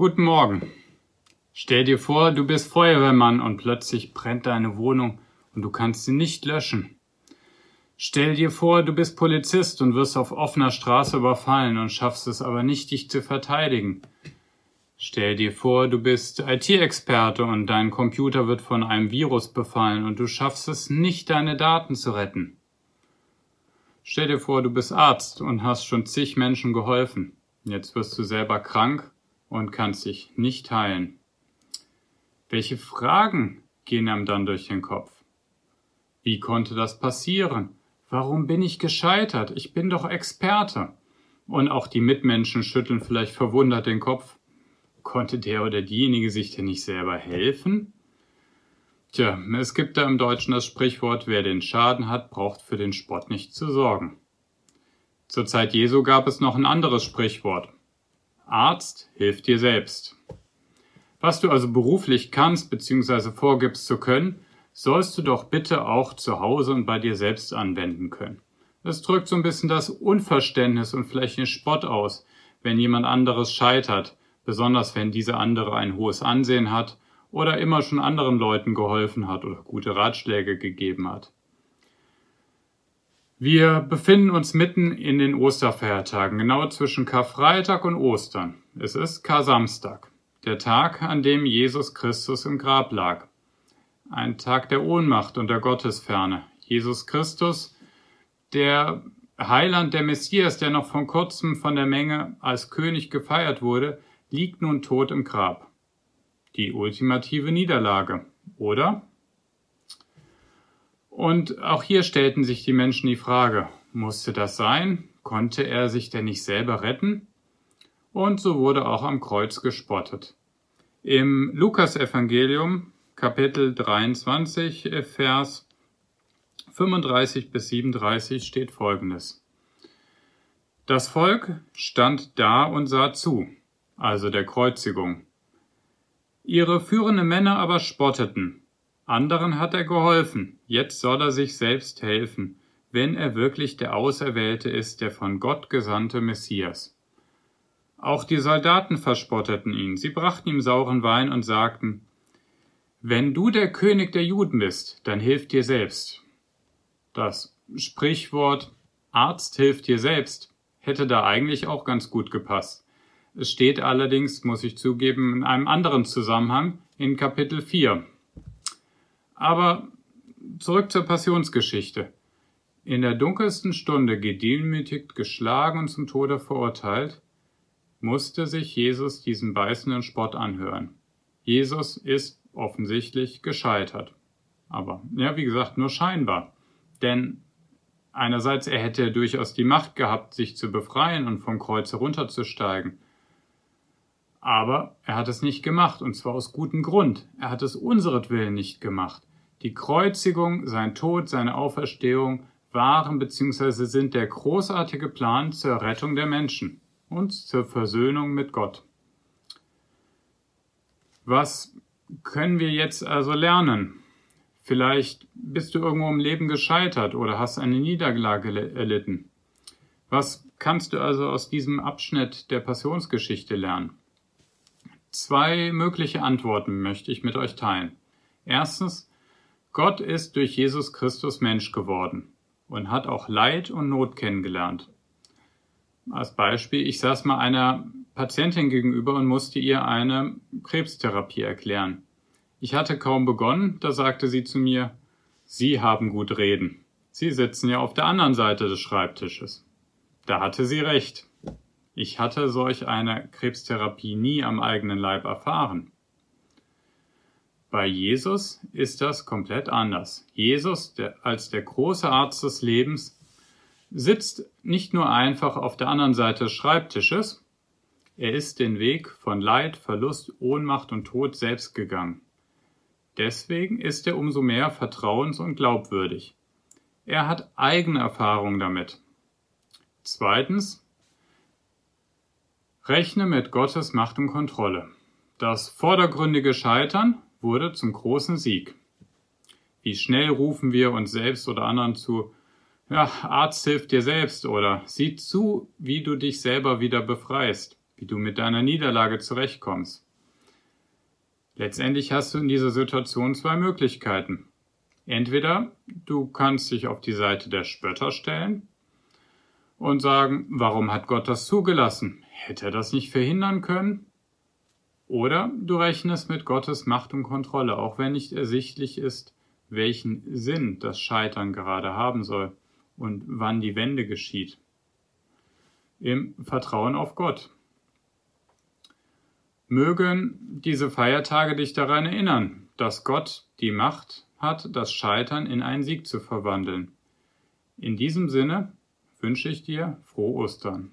Guten Morgen. Stell dir vor, du bist Feuerwehrmann und plötzlich brennt deine Wohnung und du kannst sie nicht löschen. Stell dir vor, du bist Polizist und wirst auf offener Straße überfallen und schaffst es aber nicht, dich zu verteidigen. Stell dir vor, du bist IT-Experte und dein Computer wird von einem Virus befallen und du schaffst es nicht, deine Daten zu retten. Stell dir vor, du bist Arzt und hast schon zig Menschen geholfen. Jetzt wirst du selber krank und kannst dich nicht heilen. Welche Fragen gehen einem dann durch den Kopf? Wie konnte das passieren? Warum bin ich gescheitert? Ich bin doch Experte. Und auch die Mitmenschen schütteln vielleicht verwundert den Kopf. Konnte der oder diejenige sich denn nicht selber helfen? Tja, es gibt da im Deutschen das Sprichwort, wer den Schaden hat, braucht für den Spott nicht zu sorgen. Zur Zeit Jesu gab es noch ein anderes Sprichwort. Arzt, hilf dir selbst. Was du also beruflich kannst bzw. vorgibst zu können, sollst du doch bitte auch zu Hause und bei dir selbst anwenden können. Es drückt so ein bisschen das Unverständnis und vielleicht den Spott aus, wenn jemand anderes scheitert, besonders wenn dieser andere ein hohes Ansehen hat oder immer schon anderen Leuten geholfen hat oder gute Ratschläge gegeben hat. Wir befinden uns mitten in den Osterfeiertagen, genau zwischen Karfreitag und Ostern. Es ist Kar-Samstag, der Tag, an dem Jesus Christus im Grab lag. Ein Tag der Ohnmacht und der Gottesferne. Jesus Christus, der Heiland, der Messias, der noch von kurzem von der Menge als König gefeiert wurde, liegt nun tot im Grab. Die ultimative Niederlage, oder? Und auch hier stellten sich die Menschen die Frage, musste das sein? Konnte er sich denn nicht selber retten? Und so wurde auch am Kreuz gespottet. Im Lukasevangelium Kapitel 23, äh, Vers 35 bis 37 steht Folgendes. Das Volk stand da und sah zu, also der Kreuzigung. Ihre führenden Männer aber spotteten. Anderen hat er geholfen, jetzt soll er sich selbst helfen, wenn er wirklich der Auserwählte ist, der von Gott gesandte Messias. Auch die Soldaten verspotteten ihn, sie brachten ihm sauren Wein und sagten, wenn du der König der Juden bist, dann hilf dir selbst. Das Sprichwort Arzt hilft dir selbst hätte da eigentlich auch ganz gut gepasst. Es steht allerdings, muss ich zugeben, in einem anderen Zusammenhang in Kapitel 4. Aber zurück zur Passionsgeschichte. In der dunkelsten Stunde gedemütigt, geschlagen und zum Tode verurteilt, musste sich Jesus diesen beißenden Spott anhören. Jesus ist offensichtlich gescheitert. Aber ja, wie gesagt, nur scheinbar. Denn einerseits, er hätte durchaus die Macht gehabt, sich zu befreien und vom Kreuz herunterzusteigen. Aber er hat es nicht gemacht, und zwar aus gutem Grund. Er hat es unseretwillen nicht gemacht. Die Kreuzigung, sein Tod, seine Auferstehung waren bzw. sind der großartige Plan zur Rettung der Menschen und zur Versöhnung mit Gott. Was können wir jetzt also lernen? Vielleicht bist du irgendwo im Leben gescheitert oder hast eine Niederlage erlitten. Was kannst du also aus diesem Abschnitt der Passionsgeschichte lernen? Zwei mögliche Antworten möchte ich mit euch teilen. Erstens, Gott ist durch Jesus Christus Mensch geworden und hat auch Leid und Not kennengelernt. Als Beispiel, ich saß mal einer Patientin gegenüber und musste ihr eine Krebstherapie erklären. Ich hatte kaum begonnen, da sagte sie zu mir, Sie haben gut reden. Sie sitzen ja auf der anderen Seite des Schreibtisches. Da hatte sie recht. Ich hatte solch eine Krebstherapie nie am eigenen Leib erfahren. Bei Jesus ist das komplett anders. Jesus, der, als der große Arzt des Lebens, sitzt nicht nur einfach auf der anderen Seite des Schreibtisches, er ist den Weg von Leid, Verlust, Ohnmacht und Tod selbst gegangen. Deswegen ist er umso mehr vertrauens- und glaubwürdig. Er hat eigene Erfahrung damit. Zweitens, rechne mit Gottes Macht und Kontrolle. Das vordergründige Scheitern wurde zum großen Sieg. Wie schnell rufen wir uns selbst oder anderen zu, ja, Arzt hilft dir selbst oder sieh zu, wie du dich selber wieder befreist. wie du mit deiner Niederlage zurechtkommst. Letztendlich hast du in dieser Situation zwei Möglichkeiten. Entweder du kannst dich auf die Seite der Spötter stellen und sagen, warum hat Gott das zugelassen? Hätte er das nicht verhindern können? Oder du rechnest mit Gottes Macht und Kontrolle, auch wenn nicht ersichtlich ist, welchen Sinn das Scheitern gerade haben soll und wann die Wende geschieht. Im Vertrauen auf Gott. Mögen diese Feiertage dich daran erinnern, dass Gott die Macht hat, das Scheitern in einen Sieg zu verwandeln. In diesem Sinne wünsche ich dir frohe Ostern.